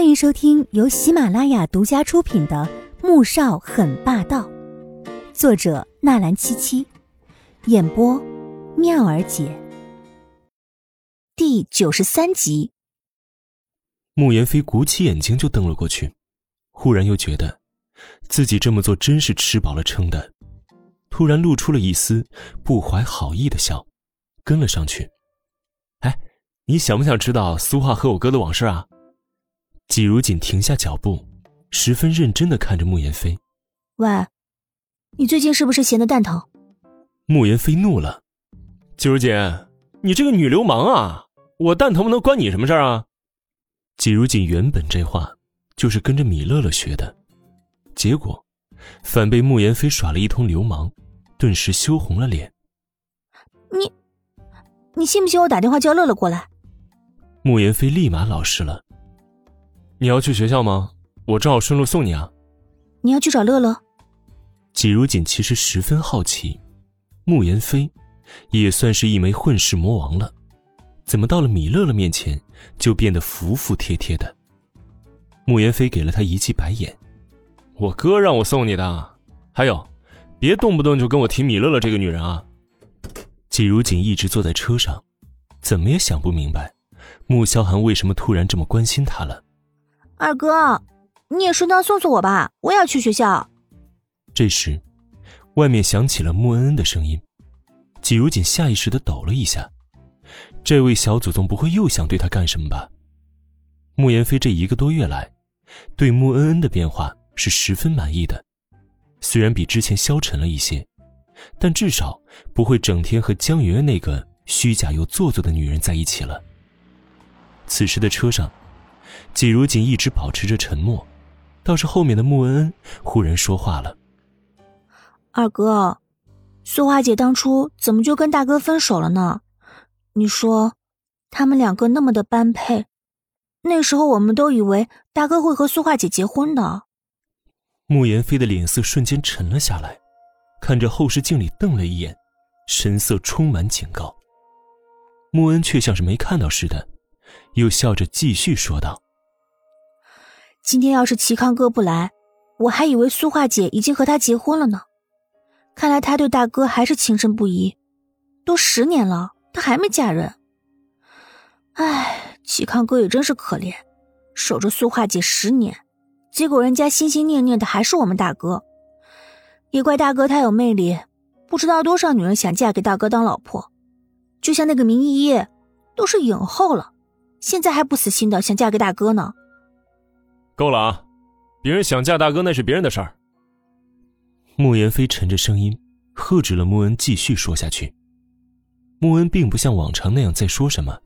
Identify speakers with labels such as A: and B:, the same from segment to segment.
A: 欢迎收听由喜马拉雅独家出品的《穆少很霸道》，作者纳兰七七，演播妙儿姐。第九十三集，
B: 穆言飞鼓起眼睛就瞪了过去，忽然又觉得自己这么做真是吃饱了撑的，突然露出了一丝不怀好意的笑，跟了上去。哎，你想不想知道苏画和我哥的往事啊？季如锦停下脚步，十分认真的看着慕言飞。
A: 喂，你最近是不是闲得蛋疼？
B: 慕言飞怒了：“季如锦，你这个女流氓啊！我蛋疼不能关你什么事儿啊？”季如锦原本这话就是跟着米乐乐学的，结果反被慕言飞耍了一通流氓，顿时羞红了脸。
A: 你，你信不信我打电话叫乐乐过来？
B: 慕言飞立马老实了。你要去学校吗？我正好顺路送你啊。
A: 你要去找乐乐？
B: 季如锦其实十分好奇，慕言飞也算是一枚混世魔王了，怎么到了米乐乐面前就变得服服帖帖的？慕言飞给了他一记白眼：“我哥让我送你的，还有，别动不动就跟我提米乐乐这个女人啊。”季如锦一直坐在车上，怎么也想不明白，穆萧寒为什么突然这么关心他了。
A: 二哥，你也顺道送送我吧，我也要去学校。
B: 这时，外面响起了穆恩恩的声音，季如锦下意识的抖了一下。这位小祖宗不会又想对他干什么吧？穆言飞这一个多月来，对穆恩恩的变化是十分满意的，虽然比之前消沉了一些，但至少不会整天和江媛媛那个虚假又做作的女人在一起了。此时的车上。季如锦一直保持着沉默，倒是后面的穆恩恩忽然说话了：“
A: 二哥，苏花姐当初怎么就跟大哥分手了呢？你说，他们两个那么的般配，那时候我们都以为大哥会和苏华姐结婚的。”
B: 穆言飞的脸色瞬间沉了下来，看着后视镜里瞪了一眼，神色充满警告。穆恩却像是没看到似的，又笑着继续说道。
A: 今天要是齐康哥不来，我还以为苏画姐已经和他结婚了呢。看来他对大哥还是情深不移。都十年了，他还没嫁人。唉，齐康哥也真是可怜，守着苏画姐十年，结果人家心心念念的还是我们大哥。也怪大哥太有魅力，不知道多少女人想嫁给大哥当老婆。就像那个明依依，都是影后了，现在还不死心的想嫁给大哥呢。
B: 够了啊！别人想嫁大哥那是别人的事儿。穆言飞沉着声音喝止了穆恩继续说下去。穆恩并不像往常那样在说什么，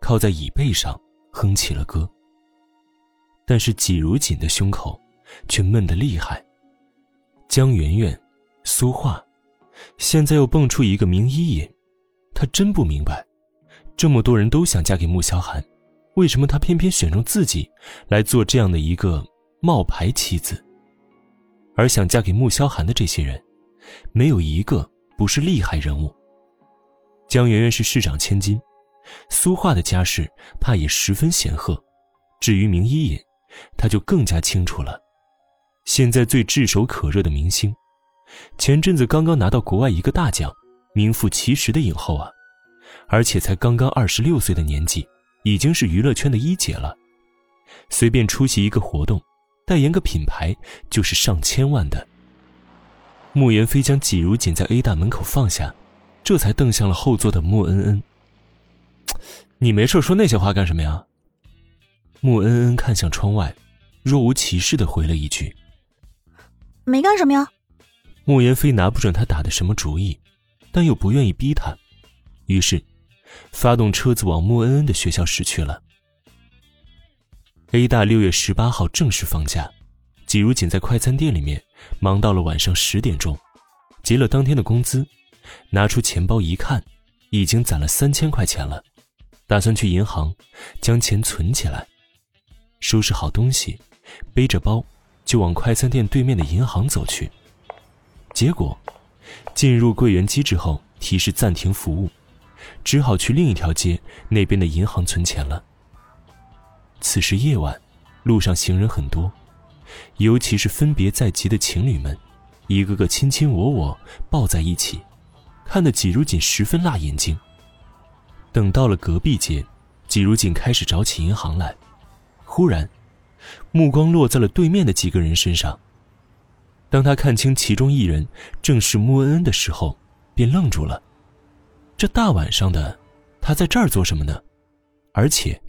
B: 靠在椅背上哼起了歌。但是季如锦的胸口却闷得厉害。江媛媛、苏画，现在又蹦出一个明依依，他真不明白，这么多人都想嫁给穆萧寒。为什么他偏偏选中自己来做这样的一个冒牌妻子？而想嫁给穆萧寒的这些人，没有一个不是厉害人物。江媛媛是市长千金，苏画的家世怕也十分显赫。至于明依隐，他就更加清楚了。现在最炙手可热的明星，前阵子刚刚拿到国外一个大奖，名副其实的影后啊，而且才刚刚二十六岁的年纪。已经是娱乐圈的一姐了，随便出席一个活动，代言个品牌就是上千万的。穆言飞将季如锦在 A 大门口放下，这才瞪向了后座的穆恩恩：“你没事说那些话干什么呀？”穆恩恩看向窗外，若无其事的回了一句：“
A: 没干什么呀。”
B: 穆言飞拿不准他打的什么主意，但又不愿意逼他，于是。发动车子往穆恩恩的学校驶去了。A 大六月十八号正式放假，季如锦在快餐店里面忙到了晚上十点钟，结了当天的工资，拿出钱包一看，已经攒了三千块钱了，打算去银行将钱存起来。收拾好东西，背着包就往快餐店对面的银行走去。结果，进入柜员机之后，提示暂停服务。只好去另一条街那边的银行存钱了。此时夜晚，路上行人很多，尤其是分别在即的情侣们，一个个卿卿我我抱在一起，看得季如锦十分辣眼睛。等到了隔壁街，季如锦开始找起银行来，忽然，目光落在了对面的几个人身上。当他看清其中一人正是穆恩恩的时候，便愣住了。这大晚上的，他在这儿做什么呢？而且，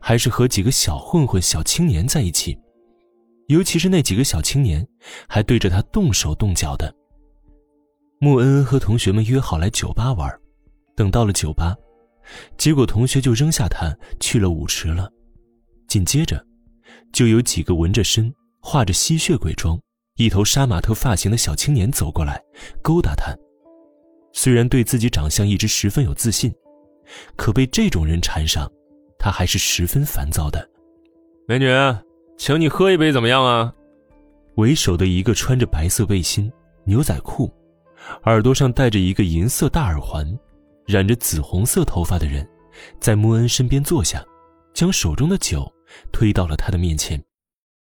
B: 还是和几个小混混、小青年在一起。尤其是那几个小青年，还对着他动手动脚的。穆恩恩和同学们约好来酒吧玩，等到了酒吧，结果同学就扔下他去了舞池了。紧接着，就有几个纹着身、画着吸血鬼妆。一头杀马特发型的小青年走过来，勾搭他。虽然对自己长相一直十分有自信，可被这种人缠上，他还是十分烦躁的。
C: 美女，请你喝一杯怎么样啊？
B: 为首的一个穿着白色背心、牛仔裤，耳朵上戴着一个银色大耳环，染着紫红色头发的人，在穆恩身边坐下，将手中的酒推到了他的面前。